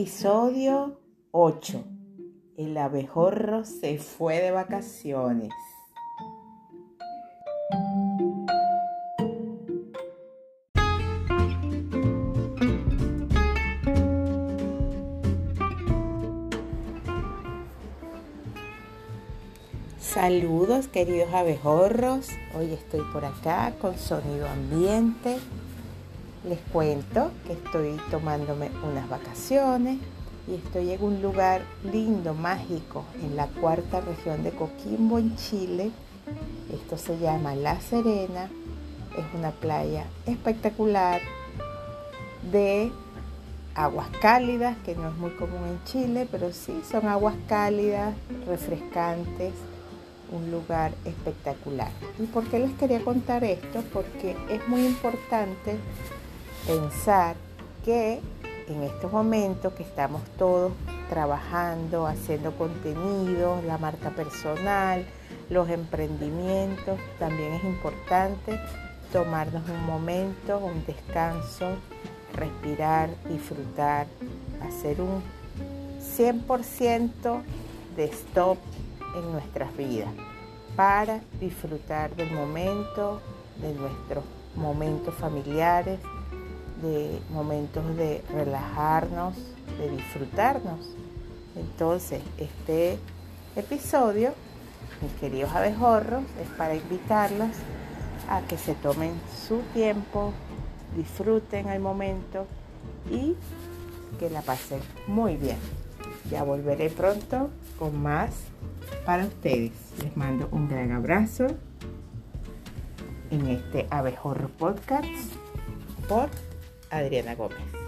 Episodio 8. El abejorro se fue de vacaciones. Saludos queridos abejorros, hoy estoy por acá con sonido ambiente. Les cuento que estoy tomándome unas vacaciones y estoy en un lugar lindo, mágico, en la cuarta región de Coquimbo, en Chile. Esto se llama La Serena, es una playa espectacular de aguas cálidas, que no es muy común en Chile, pero sí son aguas cálidas, refrescantes un lugar espectacular. ¿Y por qué les quería contar esto? Porque es muy importante pensar que en estos momentos que estamos todos trabajando, haciendo contenido, la marca personal, los emprendimientos, también es importante tomarnos un momento, un descanso, respirar, disfrutar, hacer un 100% de stop en nuestras vidas para disfrutar del momento, de nuestros momentos familiares, de momentos de relajarnos, de disfrutarnos. Entonces, este episodio, mis queridos abejorros, es para invitarlos a que se tomen su tiempo, disfruten el momento y que la pasen muy bien. Ya volveré pronto con más para ustedes. Les mando un gran abrazo en este Abejorro Podcast por Adriana Gómez.